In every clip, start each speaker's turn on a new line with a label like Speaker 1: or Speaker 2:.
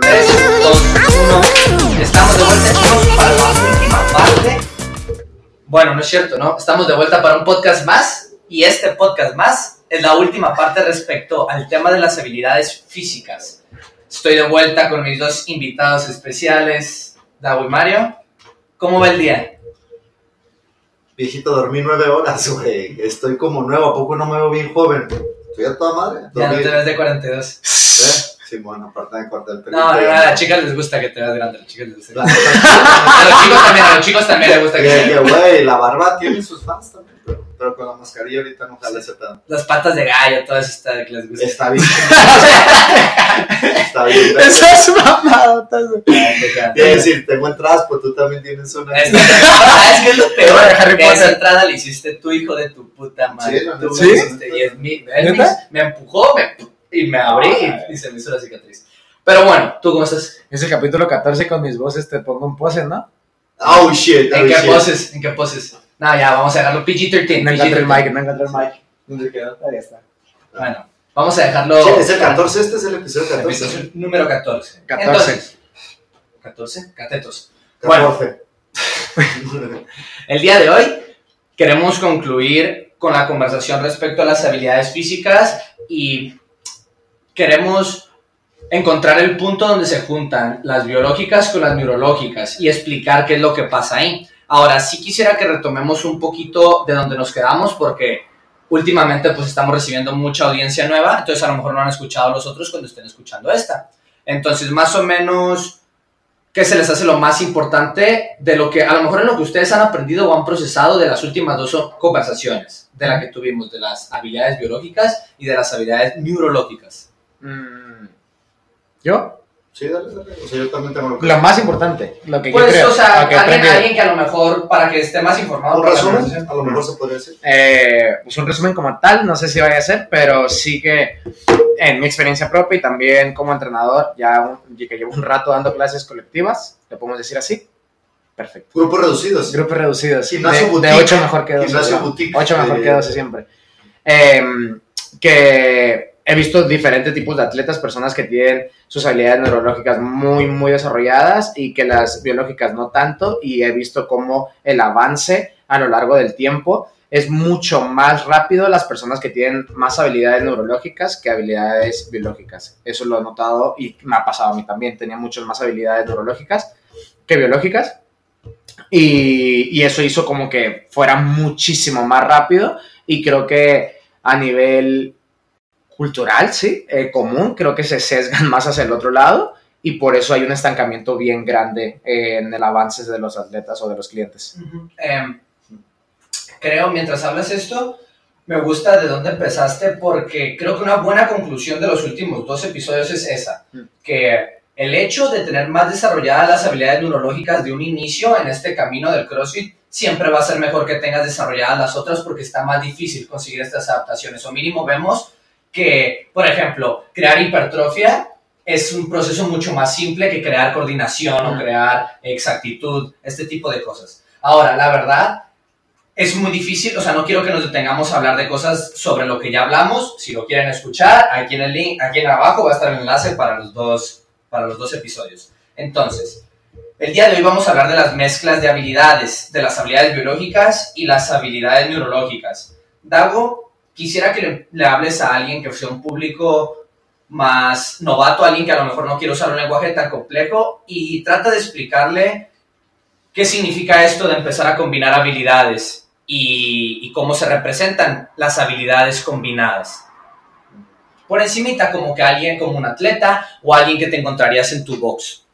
Speaker 1: 3, 2, 1. Estamos de vuelta para la última parte. Bueno, no es cierto, ¿no? Estamos de vuelta para un podcast más y este podcast más es la última parte respecto al tema de las habilidades físicas. Estoy de vuelta con mis dos invitados especiales, Dago y Mario. ¿Cómo va el día?
Speaker 2: Viejito, dormí nueve horas, güey. Estoy como nuevo, ¿a poco no me veo bien joven? Estoy a toda madre.
Speaker 1: Ya no
Speaker 2: Dormí-
Speaker 1: te ves de 42.
Speaker 2: ¿Eh? Sí, bueno, aparte de cortar el pelo.
Speaker 1: No, no, no, a las chicas les gusta que te veas grande. A las chicas les gusta. A los chicos también, a los chicos también les gusta que se
Speaker 2: que, güey, la barba tiene sus fans también, pero, pero con la mascarilla ahorita no jala ese pedo.
Speaker 1: Las patas de gallo, todo eso está que les gusta.
Speaker 2: Está bien. Está bien.
Speaker 3: Eso es mamadotas.
Speaker 2: Quiero decir, tengo entradas, pues tú también tienes una.
Speaker 1: Es que, ¿sabes qué es lo peor?
Speaker 3: de Harry
Speaker 1: Que esa
Speaker 3: Potter.
Speaker 1: entrada la hiciste tu hijo de tu puta madre.
Speaker 2: Sí, la
Speaker 1: Tú me
Speaker 3: ¿Sí?
Speaker 1: hiciste, y es mi, me empujó me, y me abrí y, y se me hizo la cicatriz. Pero bueno, ¿tú cómo estás?
Speaker 3: Es el capítulo 14 con mis voces te pongo en pose, ¿no?
Speaker 2: Oh shit, oh,
Speaker 1: ¿En qué
Speaker 2: shit.
Speaker 1: poses? ¿En qué poses? No, ya, vamos a dejarlo PG-13.
Speaker 3: No encontré el
Speaker 1: PG-13.
Speaker 3: mic, no encontré el mic. ¿Dónde quedó? Ahí está.
Speaker 1: Bueno, vamos a dejarlo.
Speaker 2: Sí, es el 14, este es el episodio 14.
Speaker 1: Episodio número 14.
Speaker 3: 14.
Speaker 1: Entonces, 14, catetos. Bueno.
Speaker 2: 14.
Speaker 1: El día de hoy queremos concluir con la conversación respecto a las habilidades físicas y queremos encontrar el punto donde se juntan las biológicas con las neurológicas y explicar qué es lo que pasa ahí. Ahora, sí quisiera que retomemos un poquito de donde nos quedamos porque últimamente pues estamos recibiendo mucha audiencia nueva, entonces a lo mejor no han escuchado los otros cuando estén escuchando esta. Entonces, más o menos, ¿qué se les hace lo más importante de lo que, a lo mejor en lo que ustedes han aprendido o han procesado de las últimas dos conversaciones, de la que tuvimos, de las habilidades biológicas y de las habilidades neurológicas?
Speaker 3: Mm, ¿Yo?
Speaker 2: Sí, dale, dale. O sea, yo también tengo lo que.
Speaker 3: Lo más importante, lo que yo
Speaker 1: Pues,
Speaker 3: creo.
Speaker 1: o sea,
Speaker 3: lo que he
Speaker 1: alguien, alguien que a lo mejor, para que esté más informado,
Speaker 2: Un
Speaker 1: para la
Speaker 2: resumen,
Speaker 1: conversación.
Speaker 2: a lo mejor se podría decir.
Speaker 3: Eh, pues un resumen como tal, no sé si vaya a ser, pero sí que en mi experiencia propia y también como entrenador, ya un- que llevo un rato dando clases colectivas, le podemos decir así. Perfecto.
Speaker 2: Grupos reducidos.
Speaker 3: Grupos reducidos.
Speaker 2: Gimnasio
Speaker 3: de,
Speaker 2: boutique.
Speaker 3: de 8 mejor que 12.
Speaker 2: Gimnasio
Speaker 3: ¿no?
Speaker 2: boutique.
Speaker 3: 8 mejor
Speaker 2: Eh,
Speaker 3: que 12 siempre. Em, que he visto diferentes tipos de atletas, personas que tienen sus habilidades neurológicas muy, muy desarrolladas y que las biológicas no tanto. Y he visto cómo el avance a lo largo del tiempo es mucho más rápido las personas que tienen más habilidades neurológicas que habilidades biológicas. Eso lo he notado y me ha pasado a mí también. Tenía muchas más habilidades neurológicas que biológicas. Y, y eso hizo como que fuera muchísimo más rápido y creo que a nivel cultural, sí, eh, común, creo que se sesgan más hacia el otro lado y por eso hay un estancamiento bien grande eh, en el avance de los atletas o de los clientes.
Speaker 1: Em, creo, mientras hablas esto, me gusta de dónde empezaste porque creo que una buena conclusión de los últimos dos episodios es esa,
Speaker 3: Mm.
Speaker 1: que el hecho de tener más desarrolladas las habilidades neurológicas de un inicio en este camino del CrossFit siempre va a ser mejor que tengas desarrolladas las otras porque está más difícil conseguir estas adaptaciones. O mínimo vemos que, por ejemplo, crear hipertrofia es un proceso mucho más simple que crear coordinación o crear exactitud, este tipo de cosas. Ahora, la verdad, es muy difícil, o sea, no quiero que nos detengamos a hablar de cosas sobre lo que ya hablamos. Si lo quieren escuchar, aquí en el link, aquí en abajo va a estar el enlace para los dos, para los dos episodios. Entonces, el día de hoy vamos a hablar de las mezclas de habilidades, de las habilidades biológicas y las habilidades neurológicas. Dago, quisiera que le, le hables a alguien que sea un público más novato, alguien que a lo mejor no quiere usar un lenguaje tan complejo y trata de explicarle qué significa esto de empezar a combinar habilidades y, y cómo se representan las habilidades combinadas. Por encimita, como que alguien como un atleta o alguien que te encontrarías en tu box.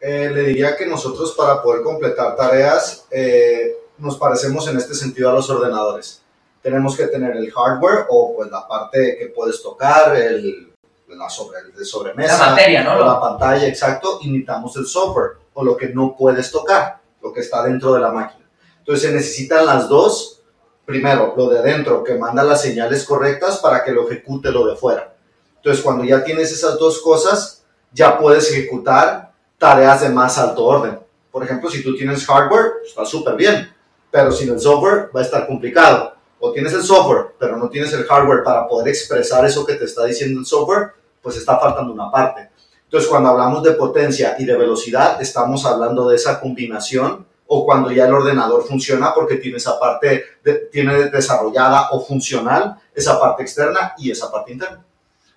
Speaker 2: Eh, le diría que nosotros para poder completar tareas eh, nos parecemos en este sentido a los ordenadores. Tenemos que tener el hardware o pues la parte que puedes tocar, el, la sobre, el de sobremesa,
Speaker 1: La materia, ¿no?
Speaker 2: o la pantalla, exacto, y necesitamos el software o lo que no puedes tocar, lo que está dentro de la máquina. Entonces se necesitan las dos. Primero, lo de adentro, que manda las señales correctas para que lo ejecute lo de fuera. Entonces, cuando ya tienes esas dos cosas, ya puedes ejecutar tareas de más alto orden. Por ejemplo, si tú tienes hardware, está súper bien, pero sin el software va a estar complicado. O tienes el software, pero no tienes el hardware para poder expresar eso que te está diciendo el software, pues está faltando una parte. Entonces, cuando hablamos de potencia y de velocidad, estamos hablando de esa combinación o cuando ya el ordenador funciona porque tiene esa parte, de- tiene desarrollada o funcional esa parte externa y esa parte interna.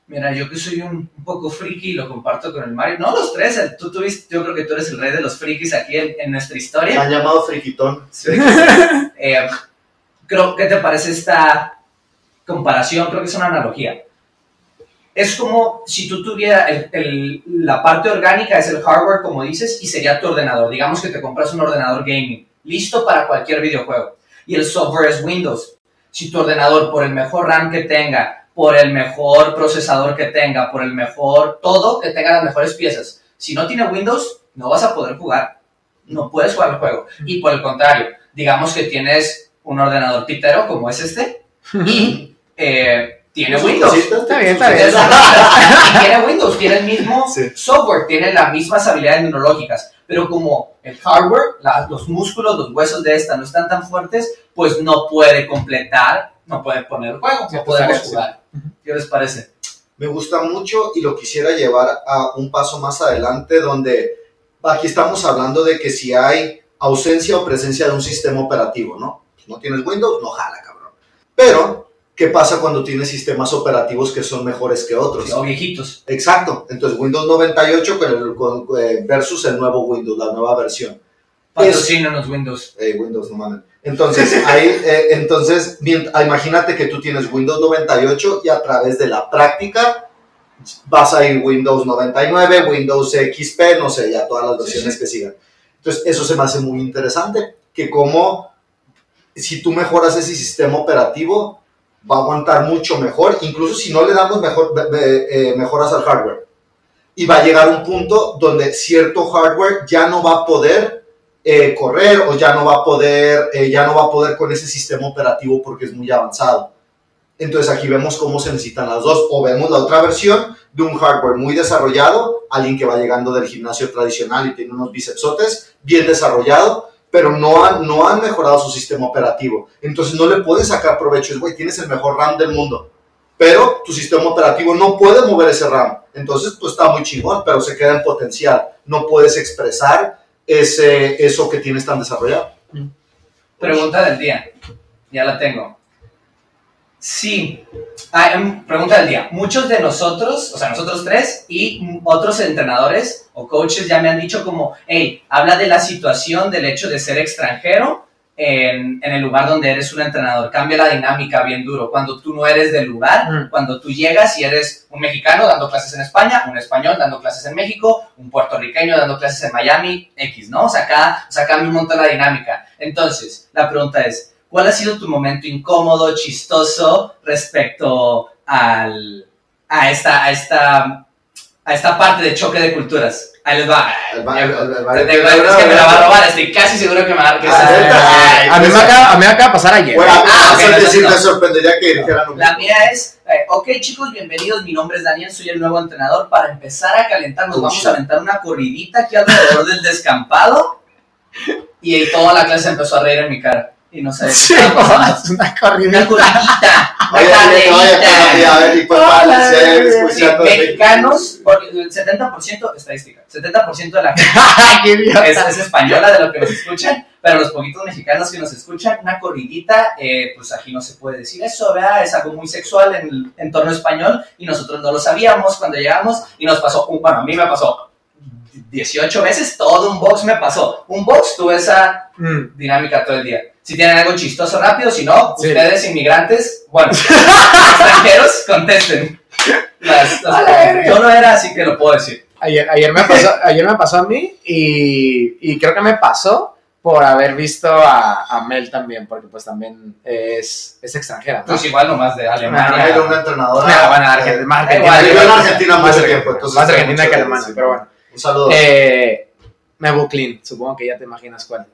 Speaker 1: Mira, yo que soy un, un poco friki y lo comparto con el Mario. No los tres, el- tú tuviste, yo creo que tú eres el rey de los frikis aquí en, en nuestra
Speaker 2: Me
Speaker 1: historia.
Speaker 2: han llamado friquitón.
Speaker 1: Eh, creo que te parece esta comparación, creo que es una analogía. Es como si tú tuvieras el- el- la parte orgánica, es el hardware, como dices, y sería tu ordenador. Digamos que te compras un ordenador gaming, listo para cualquier videojuego. Y el software es Windows. Si tu ordenador, por el mejor RAM que tenga, por el mejor procesador que tenga, por el mejor todo, que tenga las mejores piezas, si no tiene Windows, no vas a poder jugar. No puedes jugar el juego. Y por el contrario, digamos que tienes un ordenador pitero como es este y eh, tiene Windows.
Speaker 3: Está bien, está bien.
Speaker 1: Tiene Windows, tiene el mismo
Speaker 2: Sí.
Speaker 1: software, tiene las mismas habilidades neurológicas, pero como el hardware, la- los músculos, los huesos de esta no están tan fuertes, pues no puede completar, no puede poner el juego, no podemos jugar. ¿Qué les parece?
Speaker 2: Me gusta mucho y lo quisiera llevar a un paso más adelante donde aquí estamos hablando de que si hay ausencia o presencia de un sistema operativo, ¿no? No tienes Windows, no jala, cabrón. Pero, ¿qué pasa cuando tienes sistemas operativos que son mejores que otros?
Speaker 1: O viejitos.
Speaker 2: Exacto. Entonces, Windows 98 con el- con- eh, versus el nuevo Windows, la nueva versión.
Speaker 1: Patrocínanos Windows.
Speaker 2: Eh, Windows, no mames. Entonces, ahí, eh, entonces, ah, imagínate que tú tienes Windows 98 y a través de la práctica vas a ir Windows 99, Windows XP, no sé, ya todas las versiones que sigan. Entonces, eso se me hace muy interesante, que como si tú mejoras ese sistema operativo, va a aguantar mucho mejor, incluso si no le damos mejor, eh, mejoras al hardware. Y va a llegar un punto donde cierto hardware ya no va a poder eh, correr o ya no va a poder, eh, ya no va a poder con ese sistema operativo porque es muy avanzado. Entonces aquí vemos cómo se necesitan las dos o vemos la otra versión de un hardware muy desarrollado, alguien que va llegando del gimnasio tradicional y tiene unos bicepsotes bien desarrollado, pero no han, no han mejorado su sistema operativo. Entonces no le puedes sacar provecho, es, güey, tienes el mejor RAM del mundo, pero tu sistema operativo no puede mover ese RAM. Entonces pues está muy chingón, pero se queda en potencial. No puedes expresar ese, eso que tienes tan desarrollado.
Speaker 1: Pregunta del día. Ya la tengo. Sí. Ah, em, pregunta del día. Muchos de nosotros, o sea, nosotros tres y otros entrenadores o coaches ya me han dicho como, hey, habla de la situación del hecho de ser extranjero en, en el lugar donde eres un entrenador. Cambia la dinámica bien duro. Cuando tú no eres del lugar,
Speaker 3: Mm.
Speaker 1: cuando tú llegas y eres un mexicano dando clases en España, un español dando clases en México, un puertorriqueño dando clases en Miami, X, ¿no? O sea, acá, o sea, cambia un montón la dinámica. Entonces, la pregunta es, ¿cuál ha sido tu momento incómodo, chistoso respecto al, a, esta, a, esta, a esta parte de choque de culturas? Ahí les va.
Speaker 2: El ba- el- el- el-
Speaker 1: Te- te- Es que me la va a robar, estoy casi seguro que me va a... que
Speaker 2: Ah,
Speaker 3: a, mí me acaba, a mí me acaba de pasar ayer.
Speaker 2: Bueno,
Speaker 1: Ah, entonces
Speaker 2: decir,
Speaker 1: no.
Speaker 2: me sorprendería que dijeran lo
Speaker 1: La mía es, eh, ok chicos, bienvenidos, mi nombre es Daniel, soy el nuevo entrenador. Para empezar a calentar, nos vamos a aventar una corridita aquí alrededor del descampado. Y toda la clase empezó a reír en mi cara. Y no sé qué
Speaker 3: Sí, es una corrida.
Speaker 1: corridita, una
Speaker 2: Oye, oye, oye, oye, a
Speaker 1: carrerita.
Speaker 2: ver, y pues,
Speaker 3: Hola,
Speaker 2: vale, si hay
Speaker 3: bebé.
Speaker 1: Sí,
Speaker 2: escuchando de-
Speaker 1: mexicanos, porque el 70%, estadística, 70% de la gente
Speaker 3: ¡Qué
Speaker 1: es, es española de lo que nos escuchan, pero los poquitos mexicanos que nos escuchan, una corridita, eh, pues aquí no se puede decir eso, ¿verdad? Es algo muy sexual en el entorno español y nosotros no lo sabíamos cuando llegamos y nos pasó, un- bueno, a mí me pasó 18 veces, todo un box me pasó. Un box tuve esa
Speaker 3: Mm.
Speaker 1: dinámica todo el día. Si tienen algo chistoso rápido, si no,
Speaker 3: Sí.
Speaker 1: ustedes inmigrantes, bueno, extranjeros, contesten. Las- las- yo no era así que lo puedo decir.
Speaker 3: Ayer, ayer, me pasó, ayer me pasó a mí y, y creo que me pasó por haber visto a, a Mel también, porque pues también es, es extranjera, ¿no?
Speaker 1: Pues igual nomás de Alemania.
Speaker 2: Era una entrenadora.
Speaker 3: Ah, bueno, Argentina, más Argentina,
Speaker 1: igual,
Speaker 2: vivió en Argentina
Speaker 3: más Argentina,
Speaker 2: tiempo, entonces
Speaker 3: más Argentina que alemana, pero bueno.
Speaker 2: Un saludo.
Speaker 3: Eh, Mebu Clean, supongo que ya te imaginas cuál.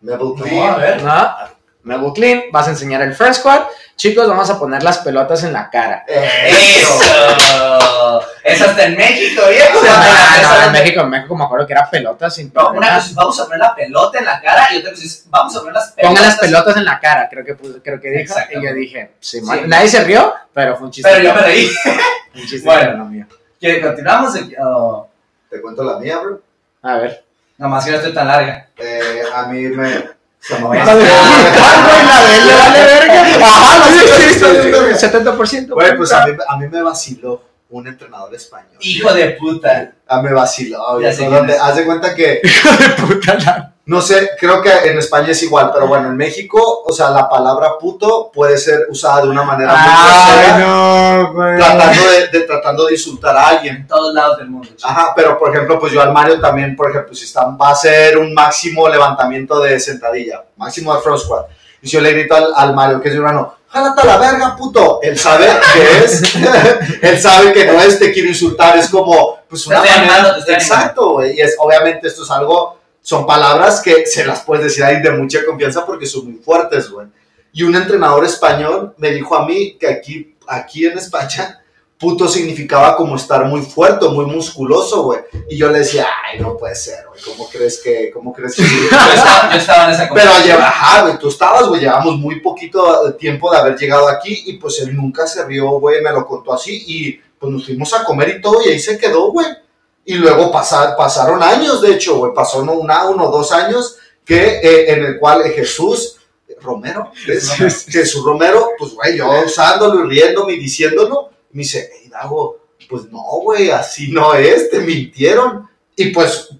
Speaker 1: No,
Speaker 2: Clean.
Speaker 1: a ver.
Speaker 3: ¿No? Mebu Clean, vas a enseñar el first squad. Chicos, vamos a poner las pelotas en la cara.
Speaker 2: Eso.
Speaker 1: ¡Eso! Está en México, viejo.
Speaker 3: No,
Speaker 1: no
Speaker 3: en México, en México me acuerdo que era pelotas sin
Speaker 1: No, una cosa es vamos a poner la pelota en la cara y otra cosa es vamos a poner las pelotas.
Speaker 3: Pongan las pelotas en la cara, creo que, creo que dijo.
Speaker 1: Exacto.
Speaker 3: Y yo dije, sí, nadie se rió, pero fue un chiste.
Speaker 1: Pero yo me reí.
Speaker 3: Un chiste
Speaker 1: Bueno.
Speaker 3: mío.
Speaker 1: ¿Quieres continuamos? o-
Speaker 2: Te cuento la mía, bro.
Speaker 3: A ver.
Speaker 1: Nomás que no estoy tan larga.
Speaker 2: Eh, a mí me... se me
Speaker 3: le vale verga. Ajá, la de- sí, sí, sí, 70%.
Speaker 2: Güey, pues a mí, a mí me vaciló un entrenador español.
Speaker 1: Hijo de puta.
Speaker 2: Ah, me vaciló. Haz de cuenta que
Speaker 3: de puta la-
Speaker 2: No sé, creo que en España es igual, pero bueno, en México, o sea, la palabra puto puede ser usada de una manera muy
Speaker 3: Ay, no, güey.
Speaker 2: tratando de, de- tratando de insultar a alguien.
Speaker 1: En todos lados del mundo. chico.
Speaker 2: Ajá, pero por ejemplo, pues yo al Mario también, por ejemplo, si está, va a hacer un máximo levantamiento de sentadilla, máximo de front squat, y si yo le grito al, al Mario, que es mi hermano, jálate a la verga, puto, él sabe que es, él sabe que no es, te quiero insultar, es como, pues una manera,
Speaker 1: animando,
Speaker 2: exacto, güey, y es, obviamente esto es algo, son palabras que se las puedes decir ahí de mucha confianza porque son muy fuertes, güey. Y un entrenador español me dijo a mí que aquí, aquí en España, puto significaba como estar muy fuerte, muy musculoso, güey. Y yo le decía, ay, no puede ser, güey, ¿cómo crees que, cómo crees que
Speaker 1: Yo estaba, yo estaba en esa
Speaker 2: Pero lleva, ajá, güey, tú estabas, güey, llevamos muy poquito tiempo de haber llegado aquí y pues él nunca se rió, güey, me lo contó así y pues nos fuimos a comer y todo y ahí se quedó, güey. Y luego pasa- pasaron años, de hecho, güey, pasó no una, uno, dos años que eh, en el cual eh, Jesús Romero.
Speaker 1: Jesús
Speaker 2: Jesús Romero, pues, güey, yo usándolo y riéndome y diciéndolo, me dice, hey, Dago, pues no, güey, así no es, te mintieron. Y pues,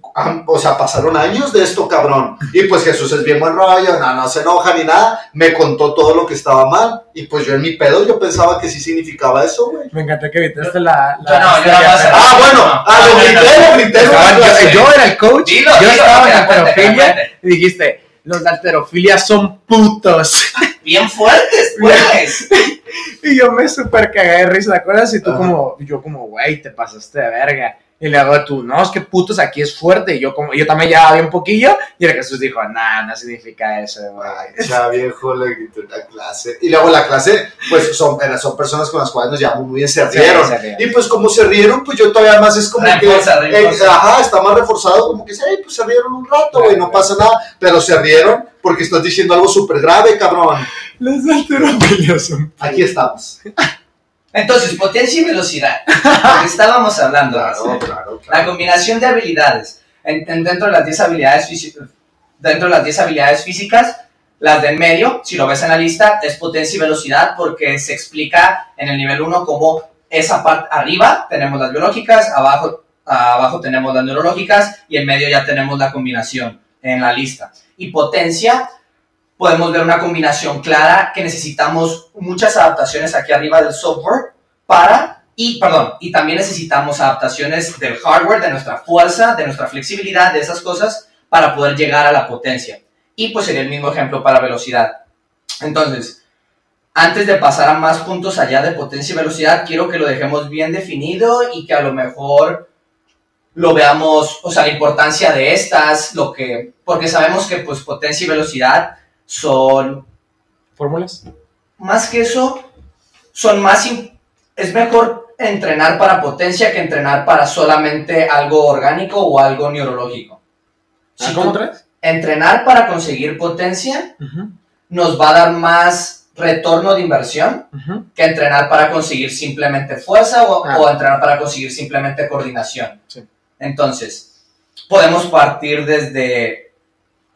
Speaker 2: o sea, pasaron años de esto, cabrón. Y pues Jesús es bien buen rollo, no, no se enoja ni nada. Me contó todo lo que estaba mal. Y pues yo en mi pedo, yo pensaba que sí significaba eso, güey.
Speaker 3: Me encantó que evitaste la.
Speaker 1: Yo no, yo nada más-
Speaker 2: Ah, bueno, ah, lo grité, lo grité.
Speaker 3: yo, yo era el coach,
Speaker 1: Dilo,
Speaker 3: yo
Speaker 1: dilo,
Speaker 3: estaba en
Speaker 1: la la
Speaker 3: alterofilia y dijiste, los de alterofilia son putos.
Speaker 1: Bien fuertes, pues.
Speaker 3: Y yo me super cagué de risa, ¿te acuerdas? Y tú como, yo como, güey, te pasaste de verga. Y le hago tú, no, es que putos aquí es fuerte. Y yo como, yo también ya había un poquillo. Y el Jesús dijo, nah, no significa eso, güey.
Speaker 2: Ay, ya viejo, le en la clase. Y luego la clase, pues son, son personas con las cuales nos llevamos muy bien, se
Speaker 3: Sí,
Speaker 2: rieron.
Speaker 3: se rieron.
Speaker 2: Y pues como se rieron, pues yo todavía más es como
Speaker 1: Refuerza,
Speaker 2: que... eh, ajá, está más reforzado, como que sí, pues se rieron un rato, güey, no pasa nada. Pero se rieron porque estás diciendo algo súper grave, cabrón.
Speaker 3: Los de alterofilia son
Speaker 2: Aquí estamos.
Speaker 1: Entonces, potencia y velocidad. Lo que estábamos hablando.
Speaker 2: Claro, claro,
Speaker 1: La combinación de habilidades. En- en- dentro de las 10 habilidades físicas, dentro de las 10 habilidades físicas, las de en medio, si lo ves en la lista, es potencia y velocidad porque se explica en el nivel 1 como esa parte arriba tenemos las biológicas, abajo, abajo tenemos las neurológicas y en medio ya tenemos la combinación en la lista. Y potencia, podemos ver una combinación clara que necesitamos muchas adaptaciones aquí arriba del software para y, perdón, y también necesitamos adaptaciones del hardware, de nuestra fuerza, de nuestra flexibilidad, de esas cosas, para poder llegar a la potencia. Y pues sería el mismo ejemplo para velocidad. Entonces, antes de pasar a más puntos allá de potencia y velocidad, quiero que lo dejemos bien definido y que a lo mejor lo veamos, o sea, la importancia de estas, lo que, porque sabemos que pues potencia y velocidad son
Speaker 3: fórmulas.
Speaker 1: más que eso, son más. Es mejor entrenar para potencia que entrenar para solamente algo orgánico o algo neurológico. Si
Speaker 3: Ah, ¿Cómo
Speaker 1: tú-
Speaker 3: traes?
Speaker 1: entrenar para conseguir potencia nos va a dar más retorno de inversión que entrenar para conseguir simplemente fuerza o,
Speaker 3: Ah.
Speaker 1: o entrenar para conseguir simplemente coordinación.
Speaker 3: Sí.
Speaker 1: Entonces, podemos partir desde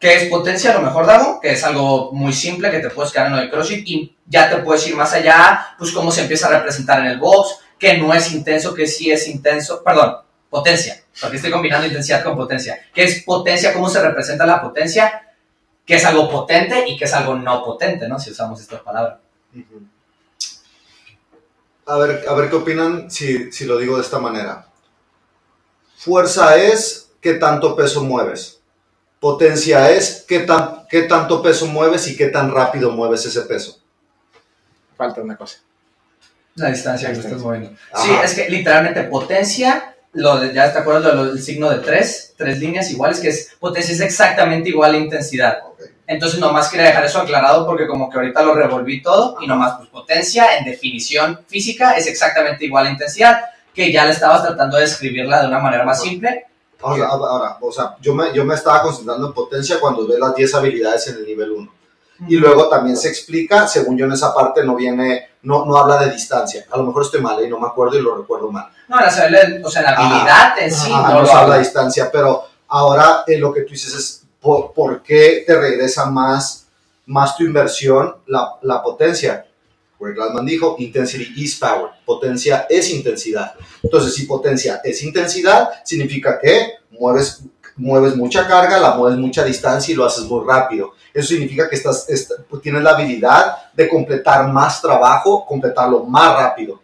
Speaker 1: qué es potencia, lo mejor, Dago, que es algo muy simple que te puedes quedar en lo de CrossFit y ya te puedes ir más allá, pues cómo se empieza a representar en el box, que no es intenso, que sí es intenso, perdón, potencia, porque estoy combinando intensidad con potencia. ¿Qué es potencia? ¿Cómo se representa la potencia? ¿Qué es algo potente y qué es algo no potente, ¿no? Si usamos esta palabra.
Speaker 2: Ujú. A ver, a ver qué opinan si, si lo digo de esta manera. Fuerza es qué tanto peso mueves. Potencia es qué, tan, qué tanto peso mueves y qué tan rápido mueves ese peso.
Speaker 3: Falta una cosa.
Speaker 1: La distancia
Speaker 3: La
Speaker 1: que estás moviendo.
Speaker 2: Ajá.
Speaker 1: Sí, es que literalmente potencia, lo de- ya te acuerdas de lo del signo de tres, tres líneas iguales, que es potencia es exactamente igual a intensidad.
Speaker 2: Ok.
Speaker 1: Entonces nomás quería dejar eso aclarado porque como que ahorita lo revolví todo y nomás pues potencia en definición física es exactamente igual a intensidad, que ya le estabas tratando de describirla de una manera más simple.
Speaker 2: Ahora, ahora, o sea, yo me, yo me estaba concentrando en potencia cuando ves las 10 habilidades en el nivel 1. Y luego también se explica, según yo en esa parte no viene, no, no habla de distancia. A lo mejor estoy mal y no me acuerdo y lo recuerdo mal.
Speaker 1: No, la, o sea, la habilidad en sí
Speaker 2: Ajá,
Speaker 1: no
Speaker 2: no habla. de distancia, pero ahora eh, lo que tú dices es por, por qué te regresa más, más tu inversión la, la potencia. Greg dijo, intensity is power, potencia es intensidad. Entonces, si potencia es intensidad, significa que mueves, mueves mucha carga, la mueves mucha distancia y lo haces muy rápido. Eso significa que estás, est- tienes la habilidad de completar más trabajo, completarlo más rápido.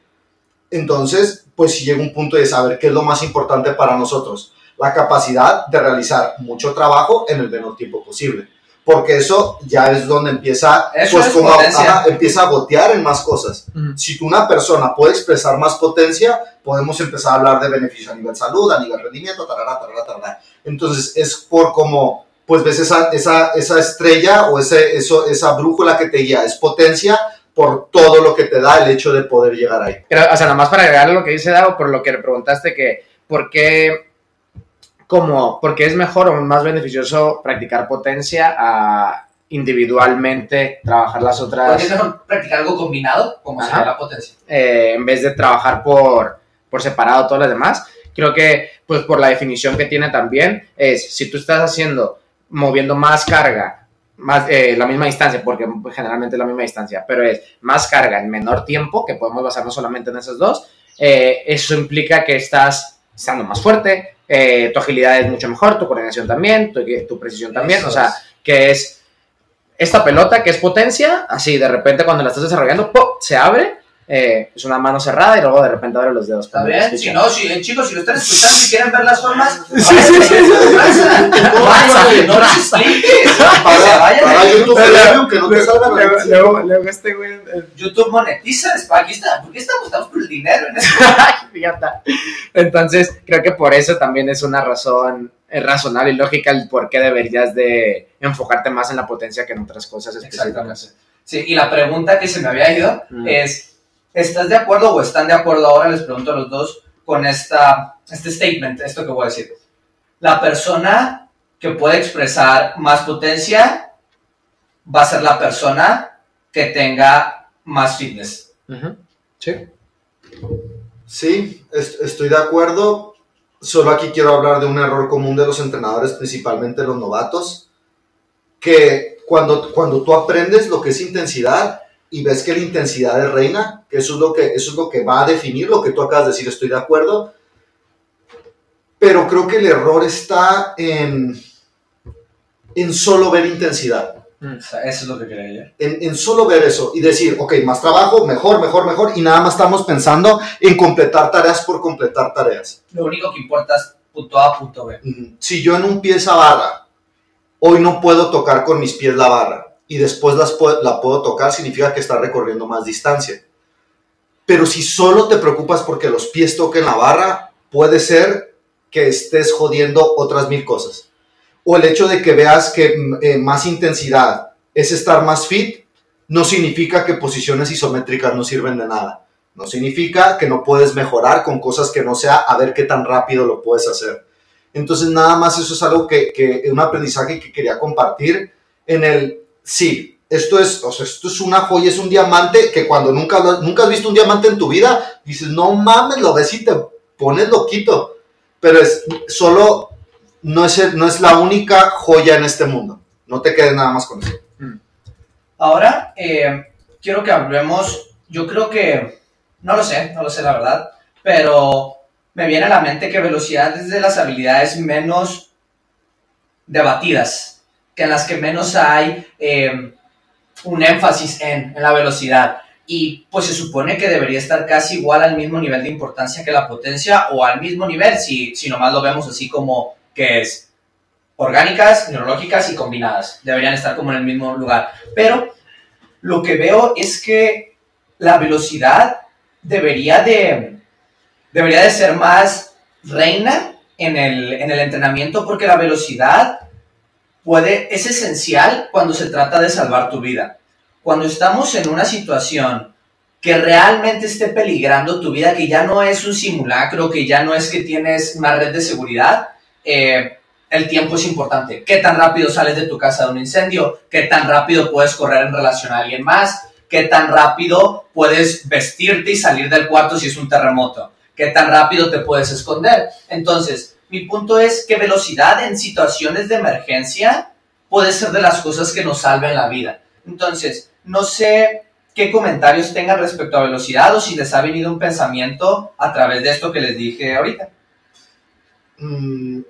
Speaker 2: Entonces, pues si llega un punto de saber qué es lo más importante para nosotros, la capacidad de realizar mucho trabajo en el menor tiempo posible. Porque eso ya es donde empieza,
Speaker 1: Eso
Speaker 2: pues
Speaker 1: es
Speaker 2: como
Speaker 1: potencia.
Speaker 2: ajá, empieza a gotear en más cosas. Si una persona puede expresar más potencia, podemos empezar a hablar de beneficio a nivel salud, a nivel rendimiento, tarara, tarara, tarara. Entonces es por como, pues ves esa, esa, esa estrella o ese, eso, esa brújula que te guía, es potencia por todo lo que te da el hecho de poder llegar ahí.
Speaker 3: Pero, o sea, nada más para agregar lo que dice Dago, por lo que le preguntaste que, ¿por qué, como, por qué es mejor o más beneficioso practicar potencia a individualmente trabajar las otras,
Speaker 1: Porque es mejor practicar algo combinado, como
Speaker 3: Ajá.
Speaker 1: sería la potencia.
Speaker 3: eh, en vez de trabajar por, por separado todas las demás? Creo que, pues, por la definición que tiene también, es, si tú estás haciendo, moviendo más carga, más, eh, la misma distancia, porque generalmente es la misma distancia, pero es más carga en menor tiempo, que podemos basarnos solamente en esos dos, eh, eso implica que estás estando más fuerte, eh, tu agilidad es mucho mejor, tu coordinación también, tu, tu precisión también,
Speaker 1: Eso
Speaker 3: o sea,
Speaker 1: es.
Speaker 3: que es esta pelota que es potencia, así de repente cuando la estás desarrollando, ¡pum! se abre, eh, es una mano cerrada y luego de repente abre los dedos.
Speaker 1: ¿Está bien? Si no, si, eh, chicos, si lo están escuchando y quieren ver las formas,
Speaker 3: Sí, sí, sí,
Speaker 1: no
Speaker 2: YouTube Premium, que no te
Speaker 3: luego, luego este güey, eh,
Speaker 1: YouTube monetiza, aquí está. ¿Por qué estamos? Estamos por el dinero en esto.
Speaker 3: fíjate. Entonces, creo que por eso también es una razón razonable y lógica el por qué deberías de enfocarte más en la potencia que en otras cosas específicas.
Speaker 1: Exactamente. Sí, y la pregunta que se me había ido
Speaker 3: Mm.
Speaker 1: es, ¿estás de acuerdo o están de acuerdo ahora, les pregunto a los dos, con esta, este statement, esto que voy a decir? La persona que puede expresar más potencia va a ser la persona que tenga más fitness.
Speaker 3: Sí.
Speaker 2: Sí, est- estoy de acuerdo. Solo aquí quiero hablar de un error común de los entrenadores, principalmente los novatos, que cuando, cuando tú aprendes lo que es intensidad y ves que la intensidad es reina, que eso es, lo que eso es lo que va a definir lo que tú acabas de decir, estoy de acuerdo, pero creo que el error está en, en solo ver intensidad
Speaker 1: O sea, eso es lo que quería yo.
Speaker 2: en, en solo ver eso y decir, ok, más trabajo, mejor, mejor, mejor, y nada más estamos pensando en completar tareas por completar tareas.
Speaker 1: Lo único que importa es punto A, punto B.
Speaker 2: Si yo en un pie esa barra, hoy no puedo tocar con mis pies la barra y después las la puedo tocar, significa que está recorriendo más distancia. Pero si solo te preocupas porque los pies toquen la barra, puede ser que estés jodiendo otras mil cosas. O el hecho de que veas que mm, eh, más intensidad es estar más fit, no significa que posiciones isométricas no sirven de nada. No significa que no puedes mejorar con cosas que no sea a ver qué tan rápido lo puedes hacer. Entonces, nada más eso es algo que, que un aprendizaje que quería compartir en el, sí, esto es, o sea, esto es una joya, es un diamante que cuando nunca, nunca has visto un diamante en tu vida, dices, no mames, lo ves y te pones loquito. Pero es solo, no es, no es la única joya en este mundo. No te quedes nada más con eso.
Speaker 1: Ahora, eh, quiero que hablemos, yo creo que, no lo sé, no lo sé la verdad, pero me viene a la mente que velocidad es de las habilidades menos debatidas, que en las que menos hay eh, un énfasis en, en la velocidad. Y pues se supone que debería estar casi igual al mismo nivel de importancia que la potencia o al mismo nivel, si, si nomás lo vemos así como que es orgánicas, neurológicas y combinadas. Deberían estar como en el mismo lugar. Pero lo que veo es que la velocidad debería de, debería de ser más reina en el, en el entrenamiento porque la velocidad puede, es esencial cuando se trata de salvar tu vida. Cuando estamos en una situación que realmente esté peligrando tu vida, que ya no es un simulacro, que ya no es que tienes una red de seguridad, eh, el tiempo es importante. ¿Qué tan rápido sales de tu casa de un incendio? ¿Qué tan rápido puedes correr en relación a alguien más? ¿Qué tan rápido puedes vestirte y salir del cuarto si es un terremoto? ¿Qué tan rápido te puedes esconder? Entonces, mi punto es que velocidad en situaciones de emergencia puede ser de las cosas que nos salven la vida. Entonces, no sé qué comentarios tengan respecto a velocidad o si les ha venido un pensamiento a través de esto que les dije ahorita.
Speaker 2: Mm,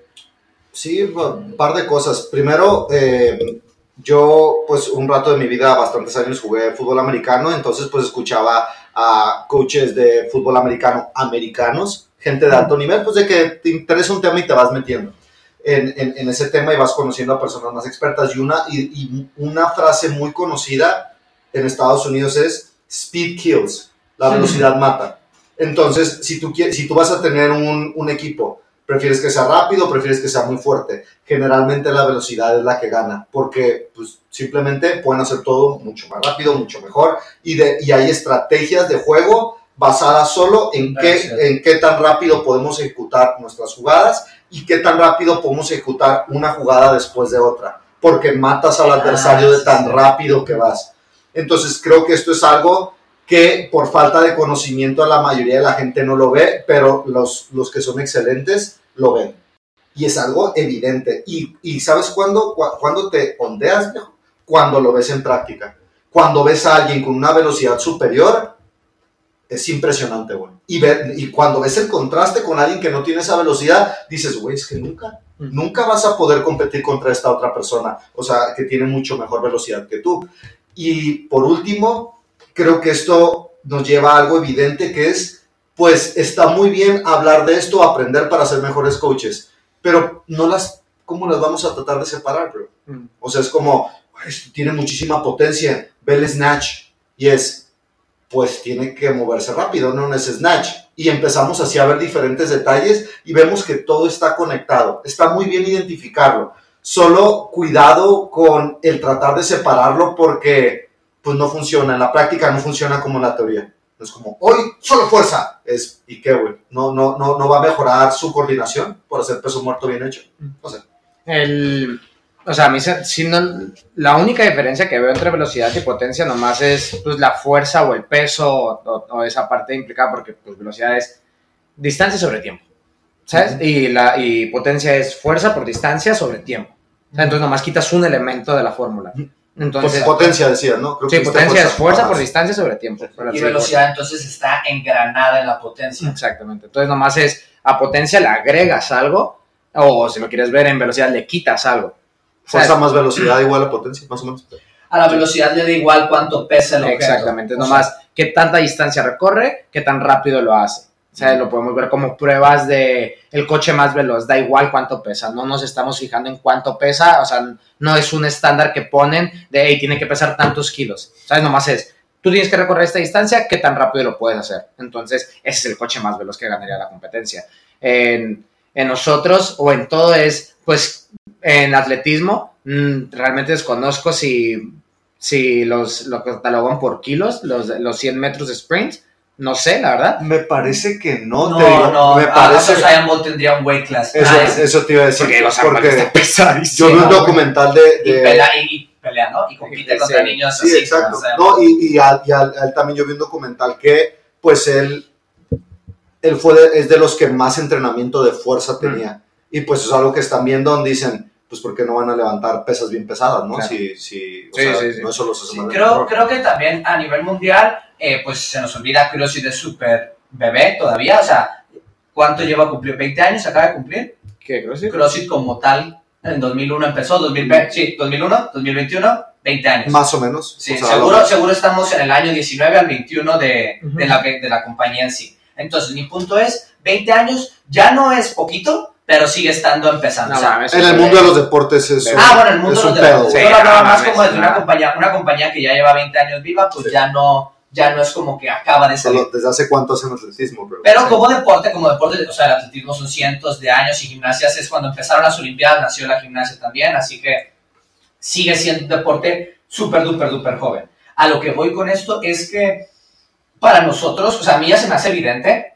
Speaker 2: sí, un par de cosas. Primero, eh, yo pues un rato de mi vida, bastantes años jugué fútbol americano, entonces pues escuchaba a coaches de fútbol americano americanos, gente de alto nivel, pues de que te interesa un tema y te vas metiendo en, en, ese tema y vas conociendo a personas más expertas. Y una, y, una frase muy conocida en Estados Unidos es speed kills, la velocidad mata. Entonces, si tú, si tú vas a tener un, un equipo prefieres que sea rápido, prefieres que sea muy fuerte. Generalmente la velocidad es la que gana, porque pues, simplemente pueden hacer todo mucho más rápido, mucho mejor, y, de, y hay estrategias de juego basadas solo en qué, en qué tan rápido podemos ejecutar nuestras jugadas y qué tan rápido podemos ejecutar una jugada después de otra, porque matas al adversario de tan rápido que vas. Entonces creo que esto es algo que por falta de conocimiento la mayoría de la gente no lo ve, pero los, los que son excelentes lo ven. Y es algo evidente. ¿Y, y sabes cuándo, cuándo te ondeas? Cuando lo ves en práctica. Cuando ves a alguien con una velocidad superior, es impresionante, güey. Y, y cuando ves el contraste con alguien que no tiene esa velocidad, dices, güey, es que nunca, nunca vas a poder competir contra esta otra persona, o sea, que tiene mucho mejor velocidad que tú. Y por último, creo que esto nos lleva a algo evidente que es, pues está muy bien hablar de esto, aprender para ser mejores coaches, pero no las, ¿cómo las vamos a tratar de separar, bro? Mm. O sea, es como, tiene muchísima potencia, ve el snatch, y es, pues tiene que moverse rápido, no es snatch. Y empezamos así a ver diferentes detalles y vemos que todo está conectado. Está muy bien identificarlo. Solo cuidado con el tratar de separarlo porque pues no funciona, en la práctica no funciona como la teoría. Es como, hoy solo fuerza. Es, ¿y qué, güey? No, no, no, no va a mejorar su coordinación por hacer peso muerto bien hecho. O sea.
Speaker 3: El, o sea, a mí, si no, la única diferencia que veo entre velocidad y potencia nomás es pues, la fuerza o el peso o, esa parte implicada, porque pues, velocidad es distancia sobre tiempo. ¿Sabes? y, la, y potencia es fuerza por distancia sobre tiempo. entonces nomás quitas un elemento de la fórmula.
Speaker 2: Entonces, potencia decía, ¿no?
Speaker 3: sí, potencia es fuerza por distancia sobre tiempo.
Speaker 1: Y velocidad entonces está engranada en la potencia.
Speaker 3: Exactamente. Entonces nomás es a potencia le agregas algo o si lo quieres ver en velocidad le quitas algo.
Speaker 2: Fuerza más velocidad igual a potencia, más o menos.
Speaker 1: A la velocidad le da igual cuánto pesa el objeto.
Speaker 3: Exactamente. Nomás qué tanta distancia recorre, qué tan rápido lo hace. O sea, lo podemos ver como pruebas de el coche más veloz, da igual cuánto pesa, no nos estamos fijando en cuánto pesa, o sea, no es un estándar que ponen de, hey, tiene que pesar tantos kilos, ¿sabes? Nomás es, tú tienes que recorrer esta distancia, ¿qué tan rápido lo puedes hacer? Entonces, ese es el coche más veloz que ganaría la competencia. En, en nosotros o en todo es, pues, en atletismo, mm, realmente desconozco si, si los, lo catalogan por kilos, los, los 100 metros de sprint, no sé, la verdad.
Speaker 2: Me parece que no.
Speaker 1: No, te digo, no. Me parece. que Iron Bolt tendría un weight class.
Speaker 2: Eso, eso te iba a decir.
Speaker 3: Porque, los porque
Speaker 2: yo vi un documental de. de...
Speaker 1: Y, pelea, y, pelea, ¿no? Y compite contra niños
Speaker 2: sí, exacto. no, y, y, a, y a, él también yo vi un documental que, pues él, él fue de, es de los que más entrenamiento de fuerza mm. tenía. Y pues es algo que están viendo donde dicen, pues porque no van a levantar pesas bien pesadas, ¿no? Si, si, o sea, no solo se
Speaker 1: creo, creo que también a nivel mundial eh, pues se nos olvida que CrossFit es súper bebé todavía, o sea, ¿cuánto lleva a cumplir? ¿20 años acaba de cumplir?
Speaker 3: ¿Qué, CrossFit?
Speaker 1: CrossFit como tal, en 2001 empezó, 2020, sí, 2001, 2021, 20 años.
Speaker 2: Más o menos.
Speaker 1: Sí, seguro, seguro estamos en el año 19 al 21 de, de, la, de la compañía en sí. Entonces, mi punto es, 20 años ya no es poquito, pero sigue estando empezando.
Speaker 2: en el mundo de los deportes es
Speaker 1: Ah, bueno, el mundo de los deportes. Sí, Yo hablaba más como de una compañía, una compañía que ya lleva 20 años viva, pues ya no ya no es como que acaba de salir.
Speaker 2: ¿Desde hace cuánto hacen atletismo?
Speaker 1: Bro? Pero como deporte, como deporte, o sea, el atletismo son cientos de años y gimnasias es cuando empezaron las Olimpiadas, nació la gimnasia también, así que sigue siendo un deporte súper, duper, duper joven. A lo que voy con esto es que para nosotros, o sea, a mí ya se me hace evidente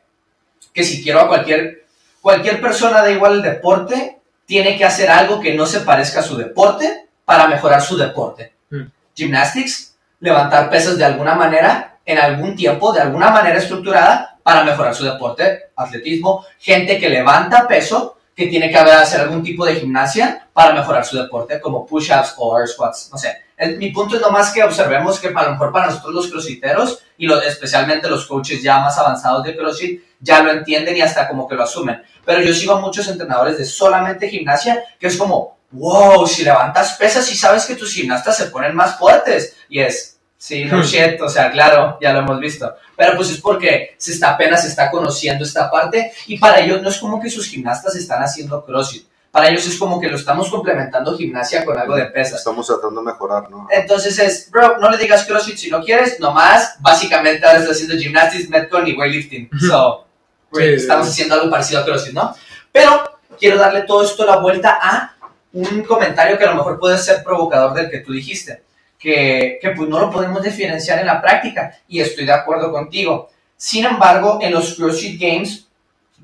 Speaker 1: que si quiero a cualquier, cualquier persona, da igual el deporte, tiene que hacer algo que no se parezca a su deporte para mejorar su deporte.
Speaker 3: Mm.
Speaker 1: Gymnastics, levantar pesas de alguna manera, en algún tiempo, de alguna manera estructurada, para mejorar su deporte. Atletismo, gente que levanta peso, que tiene que hacer algún tipo de gimnasia para mejorar su deporte, como push-ups o air squats, no sé. El- mi punto es nomás que observemos que a lo mejor para nosotros los crossfiteros y los, especialmente los coaches ya más avanzados de crossfit ya lo entienden y hasta como que lo asumen. Pero yo sigo a muchos entrenadores de solamente gimnasia que es como, wow, si levantas pesas y sabes que tus gimnastas se ponen más fuertes. Y es, sí, no shit, o sea, claro, ya lo hemos visto. Pero pues es porque se está apenas se está conociendo esta parte y para ellos no es como que sus gimnastas están haciendo CrossFit. Para ellos es como que lo estamos complementando gimnasia con algo de pesas.
Speaker 2: Estamos tratando de mejorar, ¿no?
Speaker 1: Entonces es, bro, no le digas CrossFit si no quieres, nomás, básicamente ahora estás haciendo gymnastics, metcon y weightlifting. So,
Speaker 3: Sí,
Speaker 1: estamos
Speaker 3: sí.
Speaker 1: haciendo algo parecido a CrossFit, ¿no? Pero quiero darle todo esto la vuelta a un comentario que a lo mejor puede ser provocador del que tú dijiste, que, que pues no lo podemos diferenciar en la práctica, y estoy de acuerdo contigo. Sin embargo, en los CrossFit Games,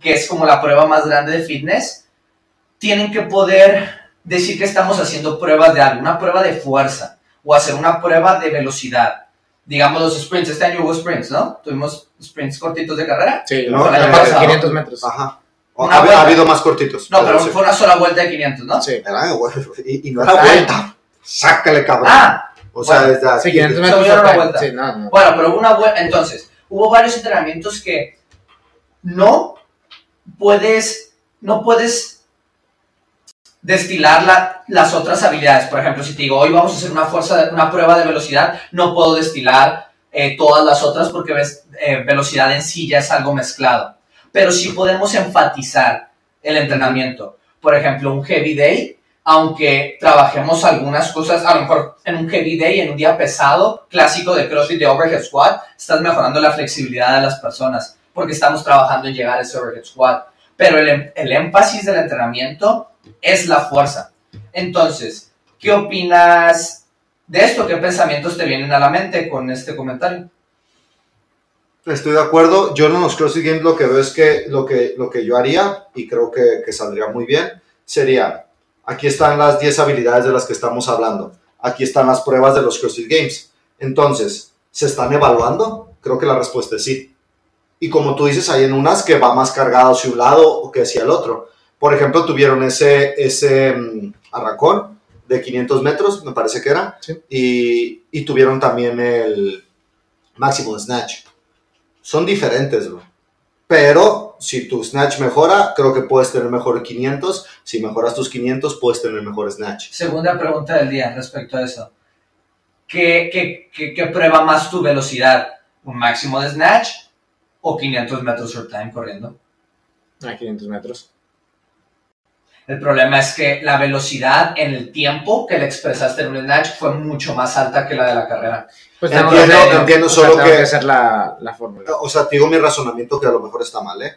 Speaker 1: que es como la prueba más grande de fitness, tienen que poder decir que estamos haciendo pruebas de algo, una prueba de fuerza o hacer una prueba de velocidad. Digamos los sprints, este año hubo sprints, ¿no? Tuvimos sprints cortitos de carrera.
Speaker 3: Sí,
Speaker 2: No,
Speaker 3: el año pasado,
Speaker 1: pasado.
Speaker 3: 500 metros.
Speaker 2: Ajá.
Speaker 1: Una
Speaker 2: ha,
Speaker 1: vuelta.
Speaker 2: habido más cortitos.
Speaker 1: No, pero fue una sola vuelta de 500, ¿no?
Speaker 3: Sí.
Speaker 2: Era, güey, y, y no era
Speaker 3: Ay.
Speaker 2: vuelta. Sácale, cabrón.
Speaker 1: Ah,
Speaker 2: o sea,
Speaker 1: bueno.
Speaker 2: desde
Speaker 3: Sí,
Speaker 2: aquí.
Speaker 3: 500
Speaker 1: Según
Speaker 3: metros.
Speaker 1: una vuelta.
Speaker 3: Sí, no, no.
Speaker 1: bueno, pero hubo una vuelta. Entonces, hubo varios entrenamientos que no puedes, no puedes destilar la- las otras habilidades. Por ejemplo, si te digo, hoy vamos a hacer una fuerza, una prueba de velocidad, no puedo destilar eh, todas las otras porque eh, velocidad en sí ya es algo mezclado. Pero sí podemos enfatizar el entrenamiento. Por ejemplo, un heavy day, aunque trabajemos algunas cosas, a lo mejor en un heavy day, en un día pesado, clásico de CrossFit de overhead squat, estás mejorando la flexibilidad de las personas porque estamos trabajando en llegar a ese overhead squat. Pero el, em- el énfasis del entrenamiento es la fuerza. Entonces, ¿qué opinas de esto? ¿Qué pensamientos te vienen a la mente con este comentario?
Speaker 2: Estoy de acuerdo. Yo en los CrossFit Games lo que veo es que lo que, yo haría, y creo que, que saldría muy bien, sería, aquí están las 10 habilidades de las que estamos hablando. Aquí están las pruebas de los CrossFit Games. Entonces, ¿se están evaluando? Creo que la respuesta es sí. Y como tú dices, hay en unas que va más cargado hacia un lado o que hacia el otro. Por ejemplo, tuvieron ese, ese mm, arracón de 500 metros, me parece que era,
Speaker 3: Sí.
Speaker 2: y, y tuvieron también el máximo snatch. Son diferentes, bro. Pero si tu snatch mejora, creo que puedes tener mejor 500. Si mejoras tus 500, puedes tener mejor snatch.
Speaker 1: Segunda pregunta del día respecto a eso. ¿Qué, qué, qué, qué prueba más tu velocidad? ¿Un máximo de snatch o 500 metros short time corriendo?
Speaker 3: A 500 metros.
Speaker 1: El problema es que la velocidad en el tiempo que le expresaste en un snatch fue mucho más alta que la de la carrera.
Speaker 3: Pues
Speaker 2: Entiendo,
Speaker 3: que
Speaker 2: entiendo,
Speaker 3: o sea,
Speaker 2: solo
Speaker 3: tengo
Speaker 2: que-
Speaker 3: que hacer la, la fórmula.
Speaker 2: O sea, te digo mi razonamiento que a lo mejor está mal, ¿eh?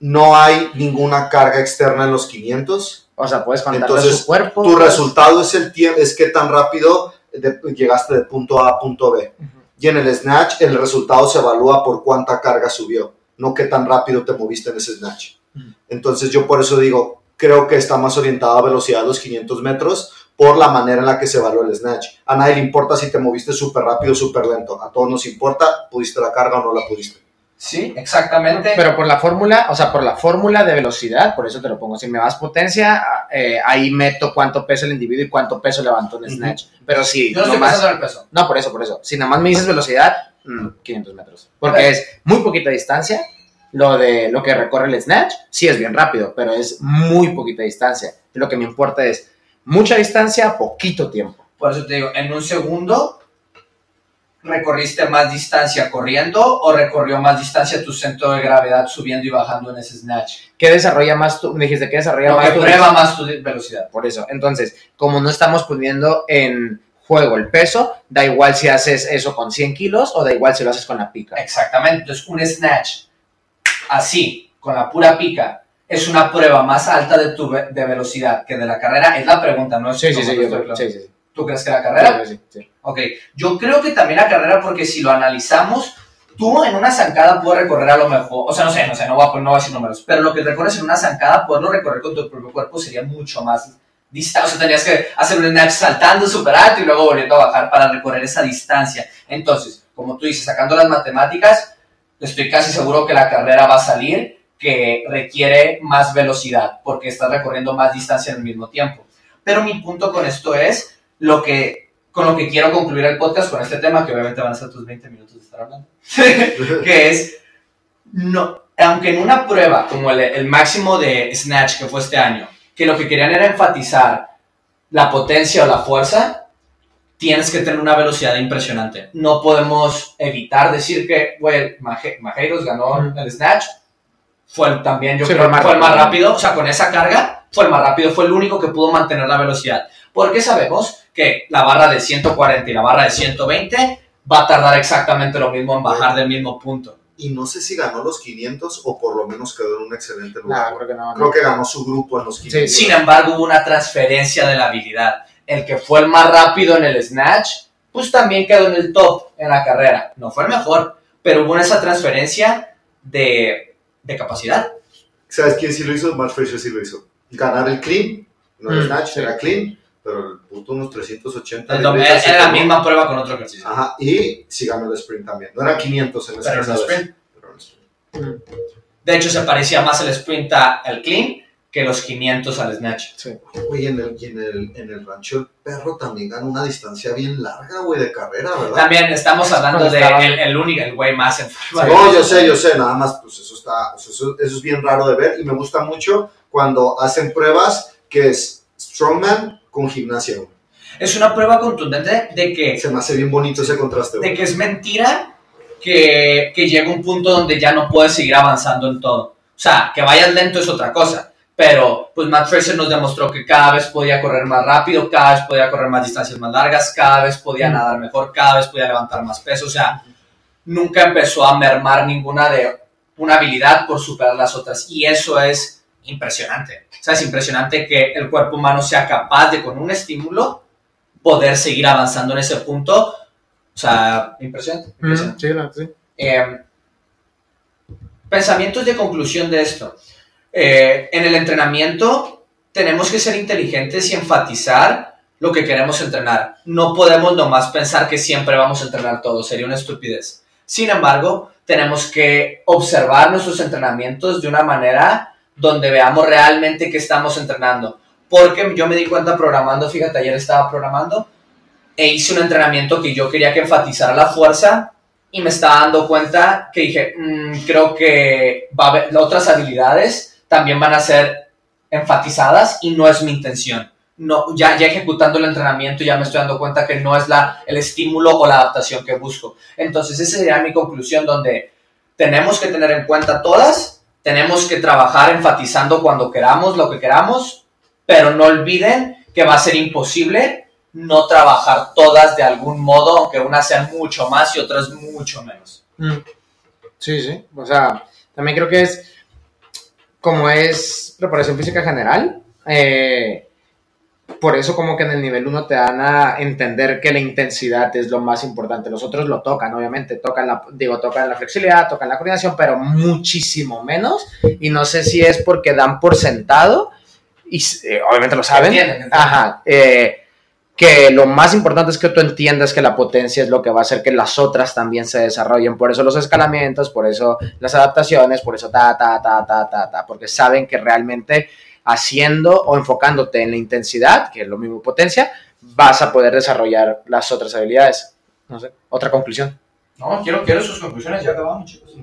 Speaker 2: No hay ninguna carga externa en los 500.
Speaker 3: O sea, puedes contar su cuerpo.
Speaker 2: Tu
Speaker 3: pues-
Speaker 2: resultado es el tiempo, es qué tan rápido de- llegaste de punto A a punto B.
Speaker 3: Ujú.
Speaker 2: Y en el snatch, el resultado se evalúa por cuánta carga subió, no qué tan rápido te moviste en ese snatch.
Speaker 3: Ujú.
Speaker 2: Entonces, yo por eso digo, creo que está más orientado a velocidad de los 500 metros por la manera en la que se evalúa el snatch. A nadie le importa si te moviste súper rápido o súper lento. A todos nos importa, pudiste la carga o no la pudiste.
Speaker 1: Sí, exactamente.
Speaker 3: Pero por la fórmula, o sea, por la fórmula de velocidad, por eso te lo pongo. Si me vas potencia, eh, ahí meto cuánto peso el individuo y cuánto peso levantó en
Speaker 2: Ujú.
Speaker 3: snatch. Pero si
Speaker 1: Yo no estoy
Speaker 3: nomás-
Speaker 1: pensando en el peso.
Speaker 3: No, por eso, por eso. Si nada más me dices velocidad, mm, 500 metros. Porque es muy poquita distancia. Lo de lo que recorre el snatch, sí es bien rápido, pero es muy poquita distancia. Lo que me importa es mucha distancia, poquito tiempo.
Speaker 1: Por eso te digo, en un segundo recorriste más distancia corriendo o recorrió más distancia tu centro de gravedad subiendo y bajando en ese snatch.
Speaker 3: ¿Qué desarrolla más tú? Me dijiste que desarrolla
Speaker 1: Lo
Speaker 3: más
Speaker 1: que
Speaker 3: tu
Speaker 1: prueba más tu velocidad.
Speaker 3: Por eso. Entonces, como no estamos poniendo en juego el peso, da igual si haces eso con 100 kilos o da igual si lo haces con la pica.
Speaker 1: Exactamente. Entonces, un snatch así, con la pura pica, es una prueba más alta de tu ve- de velocidad que de la carrera. Es la pregunta, no es
Speaker 3: Sí, sí, sí, yo
Speaker 1: claro.
Speaker 3: sí, sí.
Speaker 1: ¿Tú crees que la carrera?
Speaker 3: Sí, sí, sí.
Speaker 1: Ok, yo creo que también la carrera, porque si lo analizamos, tú en una zancada puedes recorrer a lo mejor, o sea, no sé, no sé, no voy a, no voy a decir números, pero lo que recorres en una zancada, poderlo recorrer con tu propio cuerpo sería mucho más distante. O sea, tendrías que hacer un snatch saltando súper alto y luego volviendo a bajar para recorrer esa distancia. Entonces, como tú dices, sacando las matemáticas, estoy casi seguro que la carrera va a salir que requiere más velocidad porque estás recorriendo más distancia en el mismo tiempo. Pero mi punto con esto es lo que con lo que quiero concluir el podcast con este tema, que obviamente van a ser tus 20 minutos de estar hablando, que es, no, aunque en una prueba como el, el, máximo de Snatch que fue este año, que lo que querían era enfatizar la potencia o la fuerza, tienes que tener una velocidad impresionante. No podemos evitar decir que, güey, Majeiros ganó mm. el Snatch, fue el, también, yo creo, fue, fue el más rápido, o sea, con esa carga, fue el más rápido, fue el único que pudo mantener la velocidad. Porque sabemos que la barra de 140 y la barra de 120 va a tardar exactamente lo mismo en bajar del mismo punto.
Speaker 2: Y no sé si ganó los 500 o por lo menos quedó en un excelente lugar.
Speaker 3: No, creo que no.
Speaker 2: Creo que ganó su grupo en los 500.
Speaker 1: Sin embargo, hubo una transferencia de la habilidad. El que fue el más rápido en el snatch, pues también quedó en el top en la carrera. No fue el mejor, pero hubo esa transferencia de, de capacidad.
Speaker 2: ¿Sabes quién sí lo hizo? Matt Fraser sí lo hizo. Ganar el clean, no el mm, snatch, era clean pero el puto unos 380.
Speaker 1: El era la misma prueba con otro ejercicio.
Speaker 2: Ajá, y si ganó el sprint también. No era 500 en el
Speaker 1: pero
Speaker 2: sprint.
Speaker 1: sprint. Pero sprint. De hecho, se parecía más el sprint al clean que los 500 al snatch.
Speaker 2: Sí. Oye, en el, en, el, en el rancho el perro también ganó una distancia bien larga, güey, de carrera, ¿verdad?
Speaker 1: También estamos hablando de el, el, único, el güey más
Speaker 2: enfermo. No, yo sé, yo sé, nada más, pues eso está, eso, eso es bien raro de ver y me gusta mucho cuando hacen pruebas que es strongman con gimnasia.
Speaker 1: Es una prueba contundente de que...
Speaker 2: Se me hace bien bonito ese contraste.
Speaker 1: De que es mentira que, que llega un punto donde ya no puedes seguir avanzando en todo. O sea, que vayas lento es otra cosa. Pero pues Matt Fraser nos demostró que cada vez podía correr más rápido, cada vez podía correr más distancias más largas, cada vez podía mm. nadar mejor, cada vez podía levantar más peso. O sea, nunca empezó a mermar ninguna de una habilidad por superar las otras. Y eso es impresionante. O sea, es impresionante que el cuerpo humano sea capaz de con un estímulo poder seguir avanzando en ese punto. O sea, impresionante. Mm, impresionante. sí, sí. Eh, pensamientos de conclusión de esto. Eh, en el entrenamiento tenemos que ser inteligentes y enfatizar lo que queremos entrenar. No podemos nomás pensar que siempre vamos a entrenar todo, sería una estupidez. Sin embargo, tenemos que observar nuestros entrenamientos de una manera donde veamos realmente qué estamos entrenando. Porque yo me di cuenta programando, fíjate, ayer estaba programando e hice un entrenamiento que yo quería que enfatizara la fuerza y me estaba dando cuenta que dije, mm, creo que va a haber, otras habilidades también van a ser enfatizadas y no es mi intención. No, ya, ejecutando el entrenamiento ya me estoy dando cuenta que no es la, el estímulo o la adaptación que busco. Entonces esa sería mi conclusión donde tenemos que tener en cuenta todas tenemos que trabajar enfatizando cuando queramos lo que queramos, pero no olviden que va a ser imposible no trabajar todas de algún modo, aunque unas sean mucho más y otras mucho menos. Mm.
Speaker 3: Sí, sí. O sea, también creo que es como es preparación física general. Eh, por eso como que en el nivel 1 te dan a entender que la intensidad es lo más importante. Los otros lo tocan, obviamente, tocan la, digo, tocan la flexibilidad, tocan la coordinación, pero muchísimo menos. Y no sé si es porque dan por sentado, y eh, obviamente lo saben, Ajá, eh, que lo más importante es que tú entiendas que la potencia es lo que va a hacer que las otras también se desarrollen. Por eso los escalamientos, por eso las adaptaciones, por eso ta, ta, ta, ta, ta, ta, porque saben que realmente haciendo o enfocándote en la intensidad, que es lo mismo potencia, vas a poder desarrollar las otras habilidades. No sé, otra conclusión.
Speaker 1: No, quiero, quiero sus conclusiones, ya acabamos, chicos.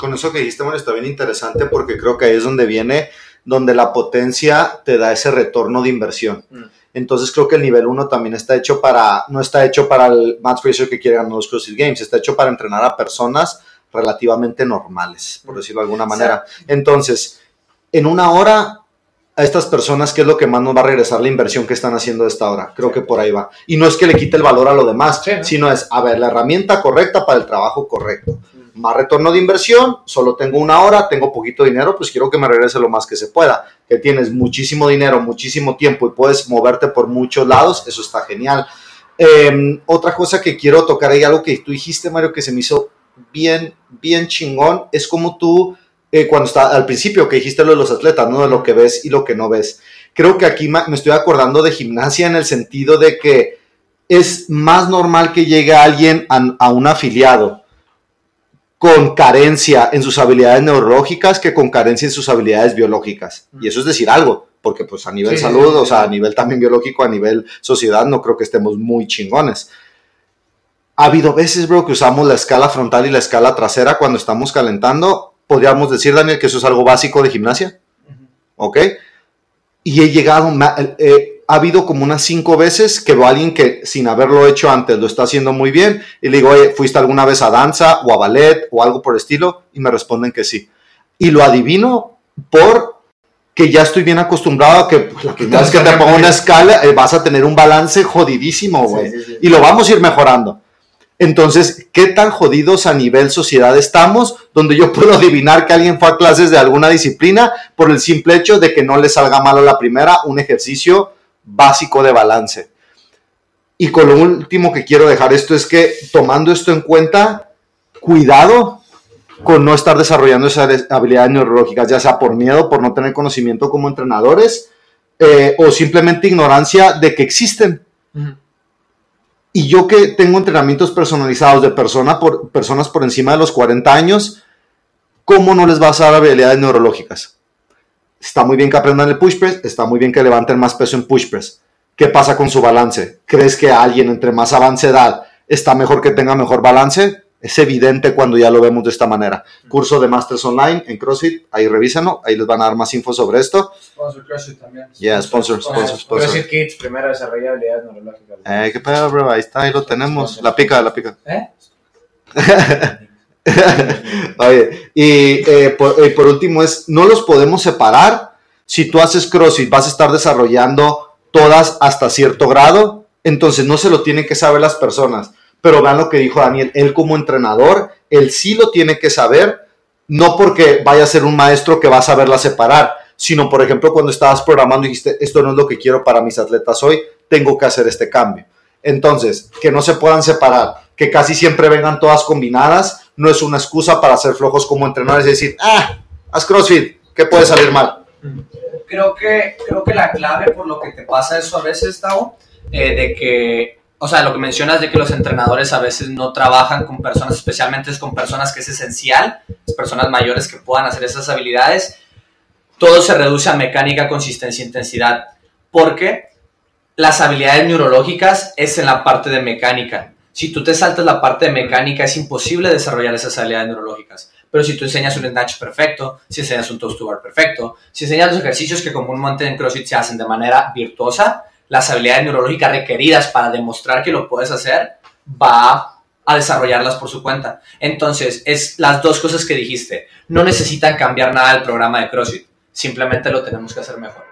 Speaker 2: Con eso que dijiste, bueno, está bien interesante porque creo que ahí es donde viene, donde la potencia te da ese retorno de inversión. Mm. Entonces creo que el nivel 1 también está hecho para, no está hecho para el Matt Fraser que quiere ganar los CrossFit Games, está hecho para entrenar a personas relativamente normales, por mm. decirlo de alguna manera. Entonces, en una hora a estas personas qué es lo que más nos va a regresar la inversión que están haciendo de esta hora. Creo que por ahí va. Y no es que le quite el valor a lo demás, sino es, a ver, la herramienta correcta para el trabajo correcto. Más retorno de inversión, solo tengo una hora, tengo poquito dinero, pues quiero que me regrese lo más que se pueda. Que tienes muchísimo dinero, muchísimo tiempo y puedes moverte por muchos lados, eso está genial. Em, otra cosa que quiero tocar ahí, algo que tú dijiste, Mario, que se me hizo bien, bien chingón es como tú, eh, cuando está al principio que dijiste lo de los atletas, ¿no? De lo que ves y lo que no ves. Creo que aquí me estoy acordando de gimnasia en el sentido de que es más normal que llegue alguien a, un afiliado con carencia en sus habilidades neurológicas que con carencia en sus habilidades biológicas. Y eso es decir algo, porque pues a nivel salud, o sea, a nivel también biológico, a nivel sociedad, no creo que estemos muy chingones. Ha habido veces, bro, que usamos la escala frontal y la escala trasera cuando estamos calentando. Podríamos decir, Daniel, que eso es algo básico de gimnasia. ¿Ok? Y he llegado, eh, ha habido como unas cinco veces que veo a alguien que sin haberlo hecho antes lo está haciendo muy bien y le digo, oye, ¿fuiste alguna vez a danza o a ballet o algo por el estilo? Y me responden que sí. Y lo adivino por que ya estoy bien acostumbrado a que pues, la primera vez que te pongo una escala eh, vas a tener un balance jodidísimo, güey. Y lo vamos a ir mejorando. Entonces, ¿qué tan jodidos a nivel sociedad estamos? Donde yo puedo adivinar que alguien fue a clases de alguna disciplina por el simple hecho de que no le salga malo la primera, un ejercicio básico de balance. Y con lo último que quiero dejar esto es que tomando esto en cuenta, cuidado con no estar desarrollando esas habilidades neurológicas, ya sea por miedo, por no tener conocimiento como entrenadores eh, o simplemente ignorancia de que existen. Y yo que tengo entrenamientos personalizados de persona por, personas por encima de los 40 años, ¿cómo no les vas a dar habilidades neurológicas? Está muy bien que aprendan el push press, está muy bien que levanten más peso en push press. ¿Qué pasa con su balance? ¿Crees que alguien entre más avance edad está mejor que tenga mejor balance? Es evidente cuando ya lo vemos de esta manera. Curso de Masters Online en CrossFit, ahí revísenlo, ahí les van a dar más info sobre esto.
Speaker 1: Sponsor CrossFit también.
Speaker 2: Yeah, sponsor, sponsor, sponsor.
Speaker 3: CrossFit Kids, primero desarrollar habilidades neurológicas.
Speaker 2: Eh, qué pedo, bro, ahí está, ahí lo tenemos. La pica, la pica. ¿Eh? Y eh, por, último es, no los podemos separar. Si tú haces CrossFit, vas a estar desarrollando todas hasta cierto grado, entonces no se lo tienen que saber las personas. Pero vean lo que dijo Daniel, él como entrenador, él sí lo tiene que saber, no porque vaya a ser un maestro que va a saberla separar, sino por ejemplo cuando estabas programando y dijiste, esto no es lo que quiero para mis atletas hoy, tengo que hacer este cambio. Entonces, que no se puedan separar, que casi siempre vengan todas combinadas, no es una excusa para ser flojos como entrenadores y decir, ah, haz CrossFit, ¿qué puede salir mal?
Speaker 1: Creo que, creo que la clave por lo que te pasa eso a veces, Tao, eh, de que, o sea, lo que mencionas de que los entrenadores a veces no trabajan con personas, especialmente con personas que es esencial, personas mayores que puedan hacer esas habilidades, todo se reduce a mecánica, consistencia intensidad, porque las habilidades neurológicas es en la parte de mecánica si tú te saltas la parte de mecánica, es imposible desarrollar esas habilidades neurológicas. Pero si tú enseñas un snatch perfecto, si enseñas un toast to bar perfecto, si enseñas los ejercicios que comúnmente en CrossFit se hacen de manera virtuosa, las habilidades neurológicas requeridas para demostrar que lo puedes hacer, va a desarrollarlas por su cuenta. Entonces, es las dos cosas que dijiste. No necesitan cambiar nada del programa de CrossFit, simplemente lo tenemos que hacer mejor.